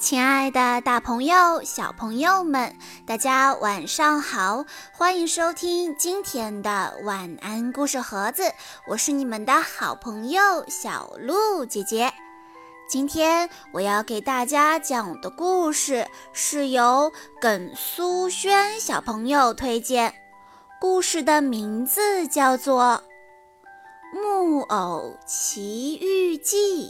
亲爱的，大朋友、小朋友们，大家晚上好！欢迎收听今天的晚安故事盒子，我是你们的好朋友小鹿姐姐。今天我要给大家讲的故事是由耿苏轩小朋友推荐，故事的名字叫做《木偶奇遇记》。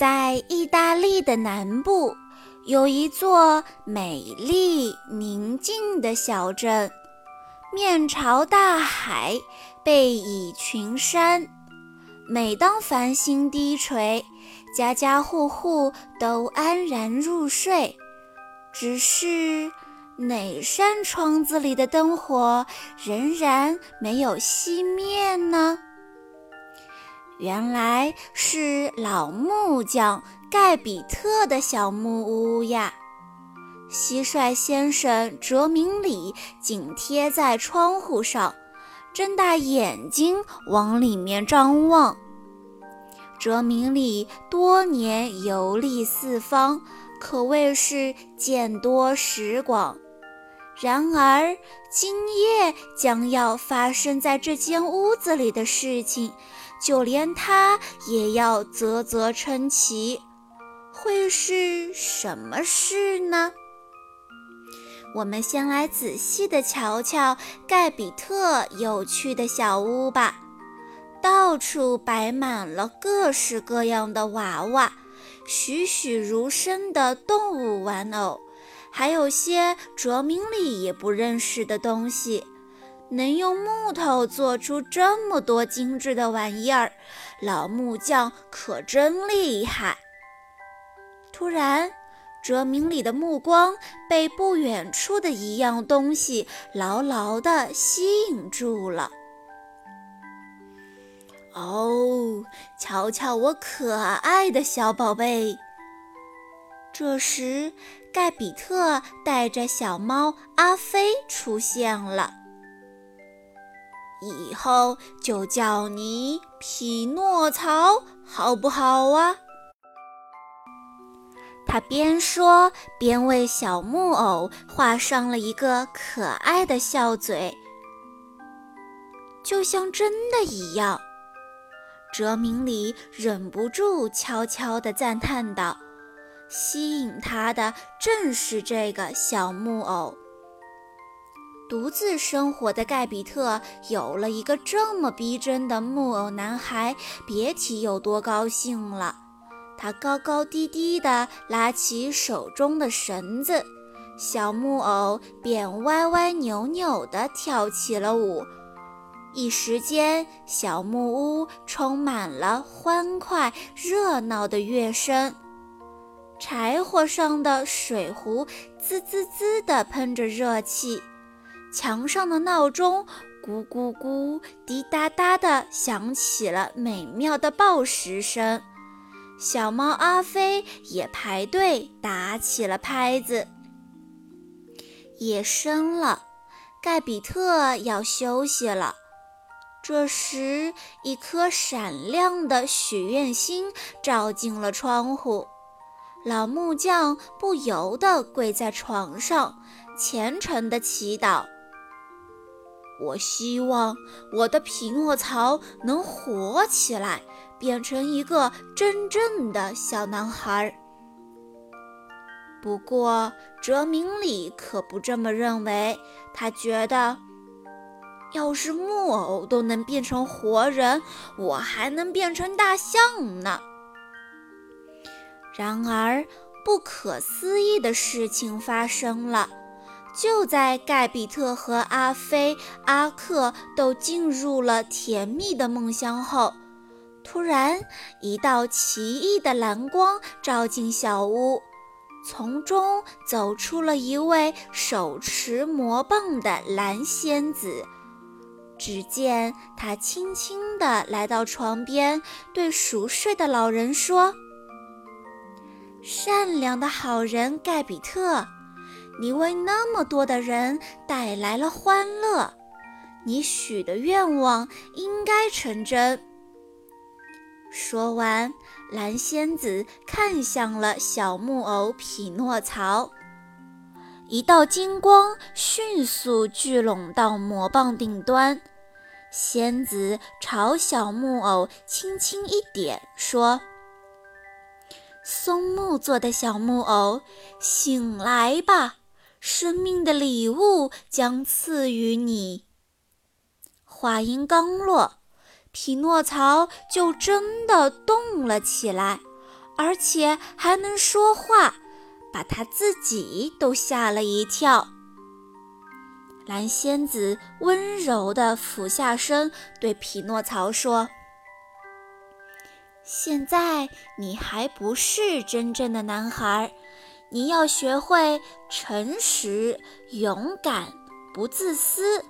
在意大利的南部，有一座美丽宁静的小镇，面朝大海，背倚群山。每当繁星低垂，家家户户都安然入睡。只是哪扇窗子里的灯火仍然没有熄灭呢？原来是老木匠盖比特的小木屋呀！蟋蟀先生哲明里紧贴在窗户上，睁大眼睛往里面张望。哲明里多年游历四方，可谓是见多识广。然而，今夜将要发生在这间屋子里的事情。就连他也要啧啧称奇，会是什么事呢？我们先来仔细的瞧瞧盖比特有趣的小屋吧。到处摆满了各式各样的娃娃，栩栩如生的动物玩偶，还有些哲明里也不认识的东西。能用木头做出这么多精致的玩意儿，老木匠可真厉害。突然，哲明里的目光被不远处的一样东西牢牢地吸引住了。哦，瞧瞧我可爱的小宝贝！这时，盖比特带着小猫阿飞出现了。以后就叫你匹诺曹，好不好啊？他边说边为小木偶画上了一个可爱的笑嘴，就像真的一样。哲明里忍不住悄悄地赞叹道：“吸引他的正是这个小木偶。”独自生活的盖比特有了一个这么逼真的木偶男孩，别提有多高兴了。他高高低低地拉起手中的绳子，小木偶便歪歪扭扭地跳起了舞。一时间，小木屋充满了欢快热闹的乐声，柴火上的水壶滋滋滋地喷着热气。墙上的闹钟咕咕咕、滴答答地响起了美妙的报时声，小猫阿飞也排队打起了拍子。夜深了，盖比特要休息了。这时，一颗闪亮的许愿星照进了窗户，老木匠不由得跪在床上，虔诚地祈祷。我希望我的匹诺曹能活起来，变成一个真正的小男孩。不过，哲明里可不这么认为。他觉得，要是木偶都能变成活人，我还能变成大象呢。然而，不可思议的事情发生了。就在盖比特和阿飞、阿克都进入了甜蜜的梦乡后，突然一道奇异的蓝光照进小屋，从中走出了一位手持魔棒的蓝仙子。只见他轻轻地来到床边，对熟睡的老人说：“善良的好人盖比特。”你为那么多的人带来了欢乐，你许的愿望应该成真。说完，蓝仙子看向了小木偶匹诺曹。一道金光迅速聚拢到魔棒顶端，仙子朝小木偶轻轻一点，说：“松木做的小木偶，醒来吧，生命的礼物将赐予你。”话音刚落。匹诺曹就真的动了起来，而且还能说话，把他自己都吓了一跳。蓝仙子温柔地俯下身，对匹诺曹说：“现在你还不是真正的男孩，你要学会诚实、勇敢、不自私。”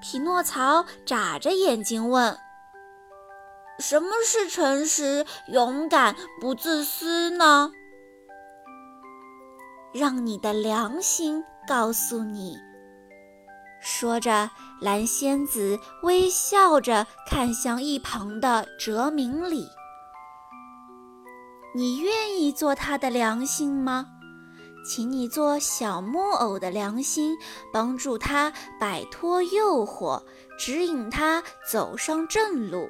匹诺曹眨着眼睛问：“什么是诚实、勇敢、不自私呢？”让你的良心告诉你。说着，蓝仙子微笑着看向一旁的哲明里：“你愿意做他的良心吗？”请你做小木偶的良心，帮助他摆脱诱惑，指引他走上正路。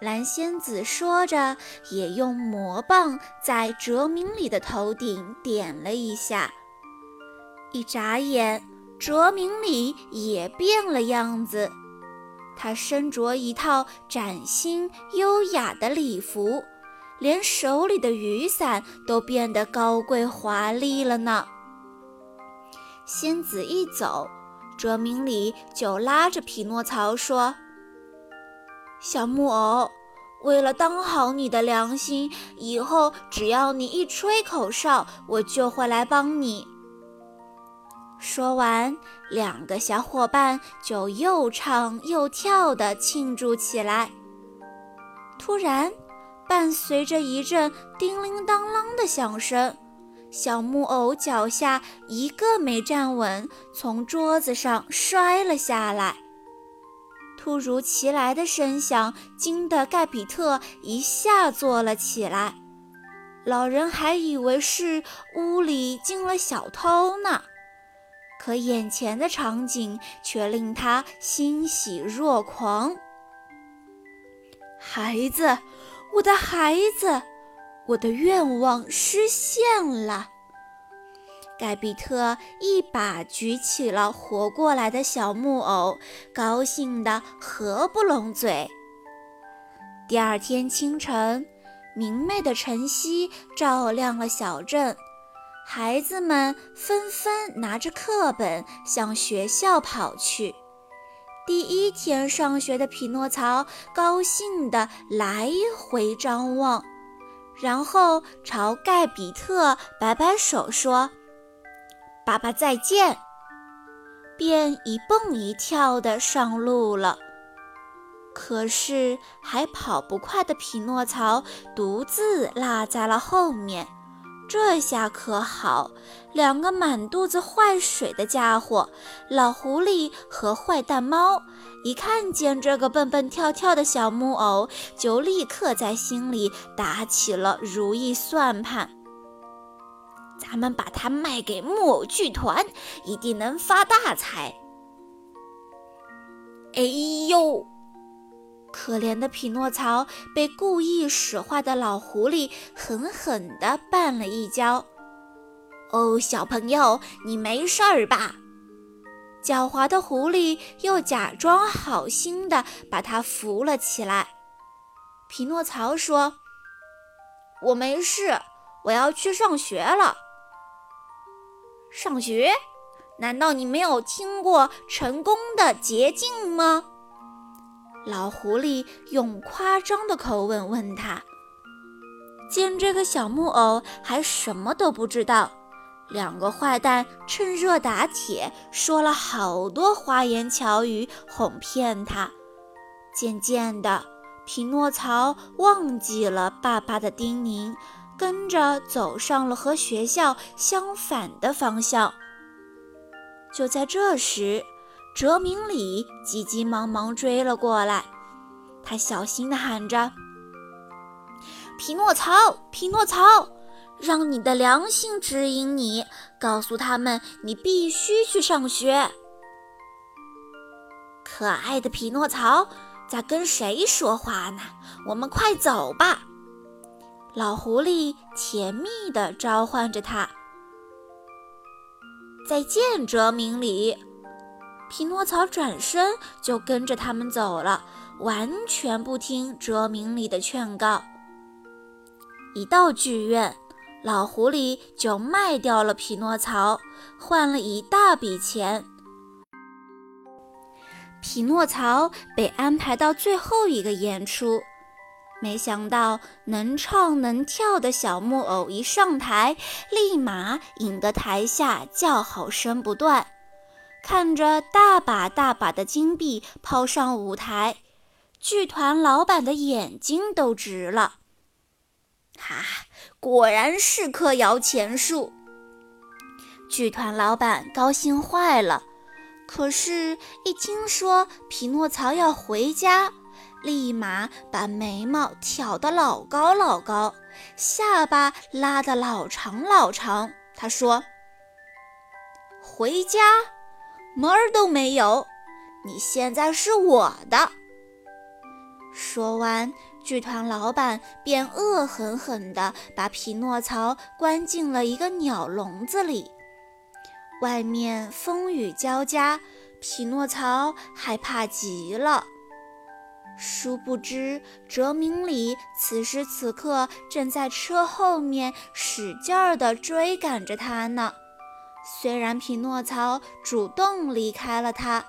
蓝仙子说着，也用魔棒在哲明里的头顶点了一下。一眨眼，哲明里也变了样子。他身着一套崭新优雅的礼服。连手里的雨伞都变得高贵华丽了呢。仙子一走，哲明里就拉着匹诺曹说：“小木偶，为了当好你的良心，以后只要你一吹口哨，我就会来帮你。”说完，两个小伙伴就又唱又跳地庆祝起来。突然，伴随着一阵叮铃当啷的响声，小木偶脚下一个没站稳，从桌子上摔了下来。突如其来的声响惊得盖比特一下坐了起来，老人还以为是屋里进了小偷呢，可眼前的场景却令他欣喜若狂。孩子。我的孩子，我的愿望实现了。盖比特一把举起了活过来的小木偶，高兴得合不拢嘴。第二天清晨，明媚的晨曦照亮了小镇，孩子们纷纷拿着课本向学校跑去。第一天上学的匹诺曹高兴地来回张望，然后朝盖比特摆摆手说：“爸爸再见。”便一蹦一跳地上路了。可是还跑不快的匹诺曹独自落在了后面。这下可好，两个满肚子坏水的家伙，老狐狸和坏蛋猫，一看见这个蹦蹦跳跳的小木偶，就立刻在心里打起了如意算盘。咱们把它卖给木偶剧团，一定能发大财。哎呦！可怜的匹诺曹被故意使坏的老狐狸狠狠地绊了一跤。哦，小朋友，你没事儿吧？狡猾的狐狸又假装好心地把他扶了起来。匹诺曹说：“我没事，我要去上学了。”上学？难道你没有听过成功的捷径吗？老狐狸用夸张的口吻问他：“见这个小木偶还什么都不知道。”两个坏蛋趁热打铁，说了好多花言巧语哄骗他。渐渐的，匹诺曹忘记了爸爸的叮咛，跟着走上了和学校相反的方向。就在这时，哲明里急急忙忙追了过来，他小心地喊着：“匹诺曹，匹诺曹，让你的良心指引你，告诉他们你必须去上学。”可爱的匹诺曹在跟谁说话呢？我们快走吧！老狐狸甜蜜地召唤着他。再见，哲明里。匹诺曹转身就跟着他们走了，完全不听哲明里的劝告。一到剧院，老狐狸就卖掉了匹诺曹，换了一大笔钱。匹诺曹被安排到最后一个演出，没想到能唱能跳的小木偶一上台，立马引得台下叫好声不断。看着大把大把的金币抛上舞台，剧团老板的眼睛都直了。哈，果然是棵摇钱树。剧团老板高兴坏了。可是，一听说匹诺曹要回家，立马把眉毛挑得老高老高，下巴拉得老长老长。他说：“回家，门儿都没有！你现在是我的。”说完，剧团老板便恶狠狠地把匹诺曹关进了一个鸟笼子里。外面风雨交加，匹诺曹害怕极了。殊不知，哲明里此时此刻正在车后面使劲儿地追赶着他呢。虽然匹诺曹主动离开了他，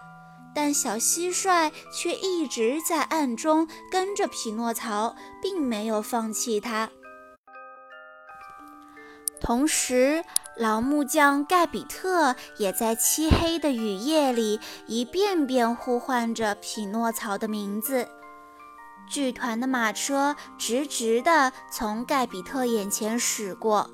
但小蟋蟀却一直在暗中跟着匹诺曹，并没有放弃他。同时，老木匠盖比特也在漆黑的雨夜里一遍遍呼唤着匹诺曹的名字。剧团的马车直直地从盖比特眼前驶过，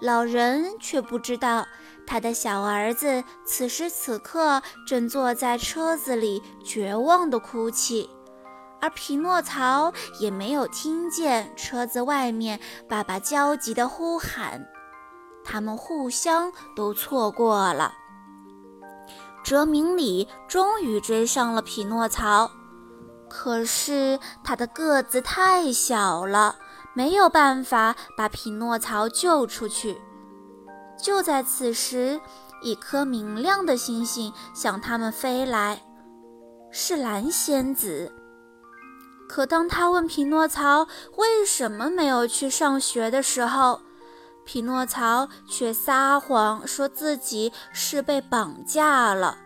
老人却不知道他的小儿子此时此刻正坐在车子里绝望地哭泣，而匹诺曹也没有听见车子外面爸爸焦急地呼喊。他们互相都错过了。哲明里终于追上了匹诺曹，可是他的个子太小了，没有办法把匹诺曹救出去。就在此时，一颗明亮的星星向他们飞来，是蓝仙子。可当他问匹诺曹为什么没有去上学的时候，匹诺曹却撒谎说自己是被绑架了。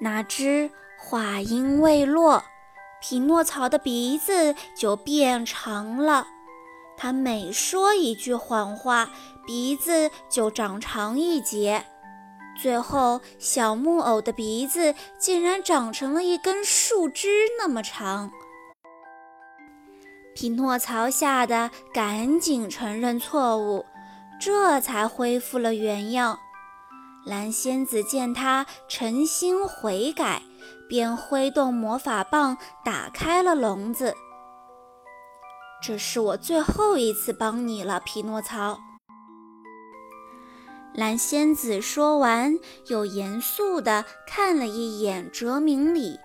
哪知话音未落，匹诺曹的鼻子就变长了。他每说一句谎话，鼻子就长长一截。最后，小木偶的鼻子竟然长成了一根树枝那么长。匹诺曹吓得赶紧承认错误，这才恢复了原样。蓝仙子见他诚心悔改，便挥动魔法棒打开了笼子。这是我最后一次帮你了，匹诺曹。蓝仙子说完，又严肃地看了一眼哲明里，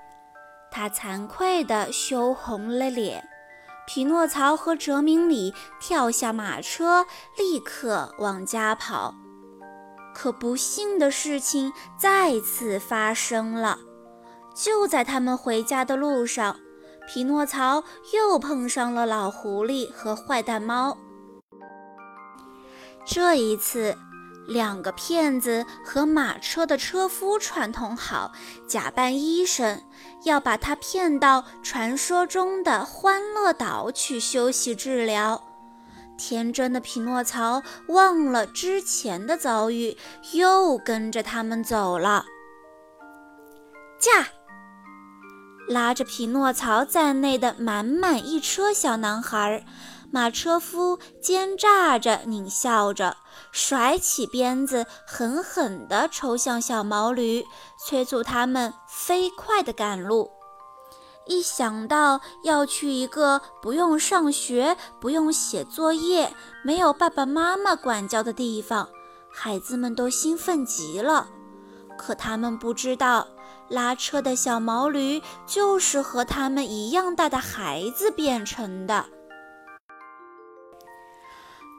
他惭愧地羞红了脸。匹诺曹和哲明里跳下马车，立刻往家跑。可不幸的事情再次发生了。就在他们回家的路上，匹诺曹又碰上了老狐狸和坏蛋猫。这一次，两个骗子和马车的车夫串通好，假扮医生。要把他骗到传说中的欢乐岛去休息治疗。天真的匹诺曹忘了之前的遭遇，又跟着他们走了。驾！拉着匹诺曹在内的满满一车小男孩，马车夫奸诈着狞笑着，甩起鞭子，狠狠地抽向小毛驴，催促他们飞快地赶路。一想到要去一个不用上学、不用写作业、没有爸爸妈妈管教的地方，孩子们都兴奋极了。可他们不知道，拉车的小毛驴就是和他们一样大的孩子变成的。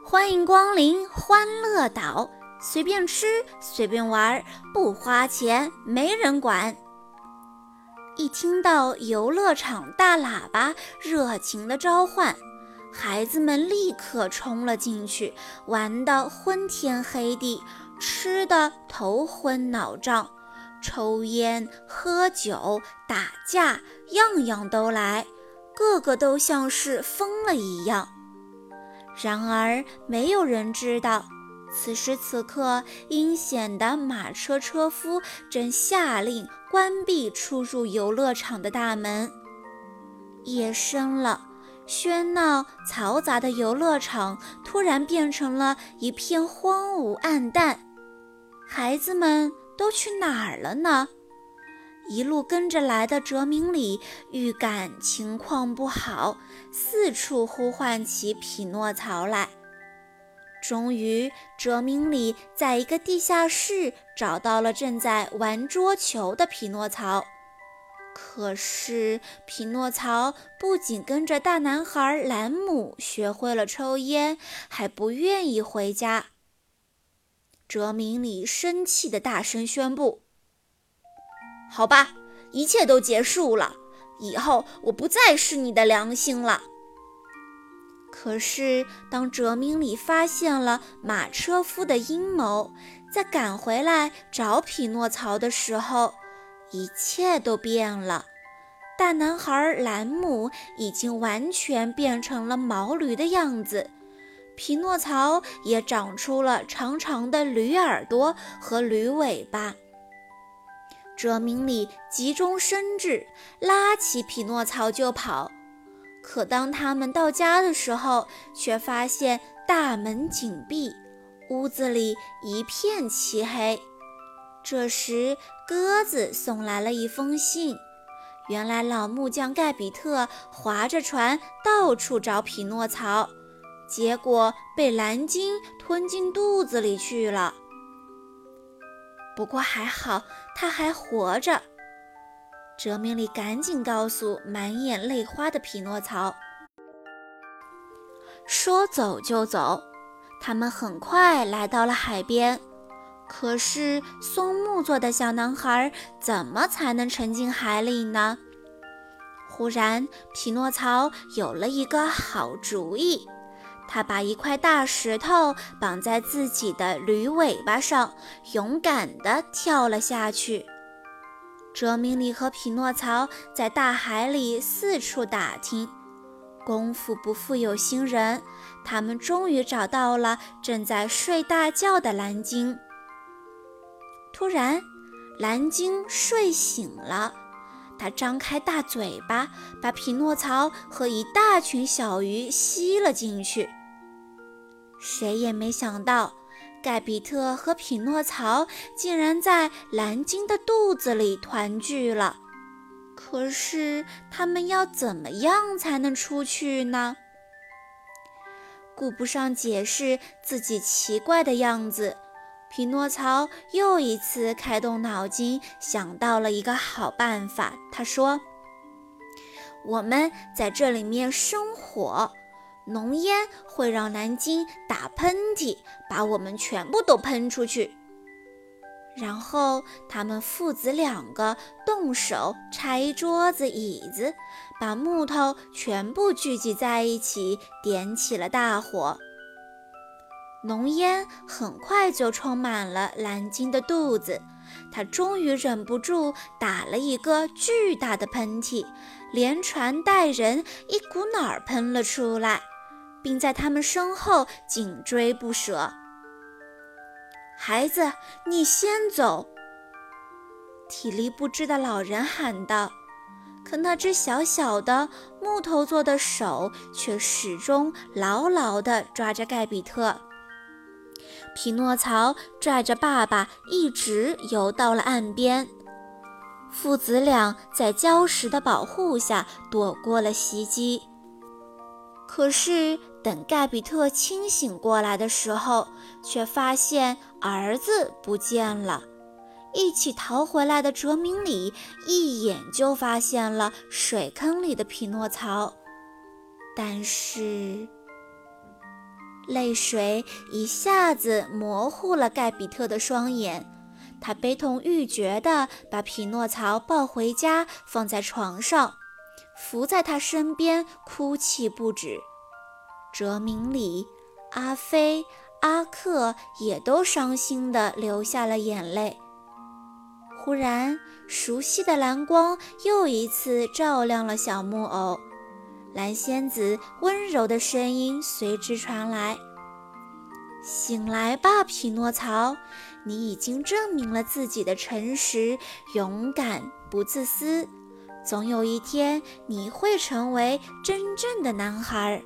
欢迎光临欢乐岛，随便吃，随便玩，不花钱，没人管。一听到游乐场大喇叭热情的召唤，孩子们立刻冲了进去，玩得昏天黑地，吃得头昏脑胀，抽烟、喝酒、打架，样样都来，个个都像是疯了一样。然而，没有人知道，此时此刻，阴险的马车车夫正下令关闭出入游乐场的大门。夜深了，喧闹嘈杂的游乐场突然变成了一片荒芜暗淡。孩子们都去哪儿了呢？一路跟着来的哲明里预感情况不好，四处呼唤起匹诺曹来。终于，哲明里在一个地下室找到了正在玩桌球的匹诺曹。可是，匹诺曹不仅跟着大男孩兰姆学会了抽烟，还不愿意回家。哲明里生气地大声宣布。好吧，一切都结束了。以后我不再是你的良心了。可是，当哲明里发现了马车夫的阴谋，在赶回来找匹诺曹的时候，一切都变了。大男孩兰姆已经完全变成了毛驴的样子，匹诺曹也长出了长长的驴耳朵和驴尾巴。哲明里急中生智，拉起匹诺曹就跑。可当他们到家的时候，却发现大门紧闭，屋子里一片漆黑。这时，鸽子送来了一封信。原来，老木匠盖比特划着船到处找匹诺曹，结果被蓝鲸吞进肚子里去了。不过还好，他还活着。哲明里赶紧告诉满眼泪花的匹诺曹：“说走就走。”他们很快来到了海边。可是松木做的小男孩怎么才能沉进海里呢？忽然，匹诺曹有了一个好主意。他把一块大石头绑在自己的驴尾巴上，勇敢地跳了下去。哲明里和匹诺曹在大海里四处打听，功夫不负有心人，他们终于找到了正在睡大觉的蓝鲸。突然，蓝鲸睡醒了，它张开大嘴巴，把匹诺曹和一大群小鱼吸了进去。谁也没想到，盖比特和匹诺曹竟然在蓝鲸的肚子里团聚了。可是，他们要怎么样才能出去呢？顾不上解释自己奇怪的样子，匹诺曹又一次开动脑筋，想到了一个好办法。他说：“我们在这里面生火。”浓烟会让蓝鲸打喷嚏，把我们全部都喷出去。然后他们父子两个动手拆桌子椅子，把木头全部聚集在一起，点起了大火。浓烟很快就充满了蓝鲸的肚子，它终于忍不住打了一个巨大的喷嚏，连船带人一股脑儿喷了出来。并在他们身后紧追不舍。孩子，你先走！体力不支的老人喊道。可那只小小的木头做的手却始终牢牢地抓着盖比特。匹诺曹拽着爸爸一直游到了岸边。父子俩在礁石的保护下躲过了袭击。可是，等盖比特清醒过来的时候，却发现儿子不见了。一起逃回来的哲明里一眼就发现了水坑里的匹诺曹，但是泪水一下子模糊了盖比特的双眼。他悲痛欲绝地把匹诺曹抱回家，放在床上，伏在他身边哭泣不止。哲明里、阿飞、阿克也都伤心地流下了眼泪。忽然，熟悉的蓝光又一次照亮了小木偶，蓝仙子温柔的声音随之传来：“醒来吧，匹诺曹，你已经证明了自己的诚实、勇敢、不自私。总有一天，你会成为真正的男孩。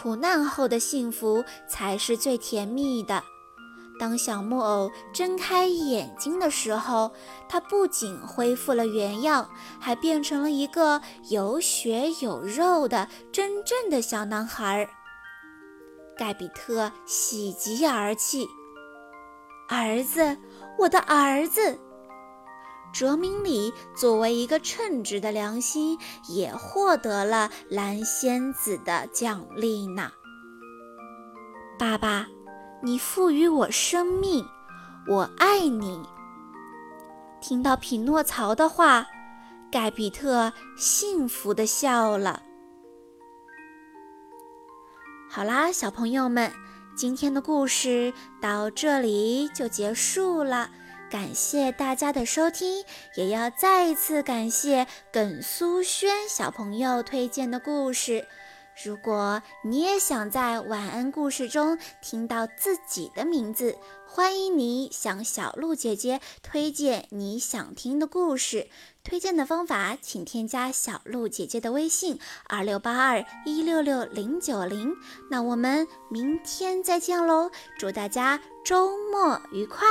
苦难后的幸福才是最甜蜜的。”当小木偶睁开眼睛的时候，他不仅恢复了原样，还变成了一个有血有肉的真正的小男孩。盖比特喜极而泣：“儿子，我的儿子！”哲明里作为一个称职的良心，也获得了蓝仙子的奖励呢。爸爸。你赋予我生命，我爱你。听到匹诺曹的话，盖比特幸福地笑了。好啦，小朋友们，今天的故事到这里就结束了。感谢大家的收听，也要再一次感谢耿苏轩小朋友推荐的故事。如果你也想在晚安故事中听到自己的名字，欢迎你向小鹿姐姐推荐你想听的故事。推荐的方法，请添加小鹿姐姐的微信：二六八二一六六零九零。那我们明天再见喽！祝大家周末愉快！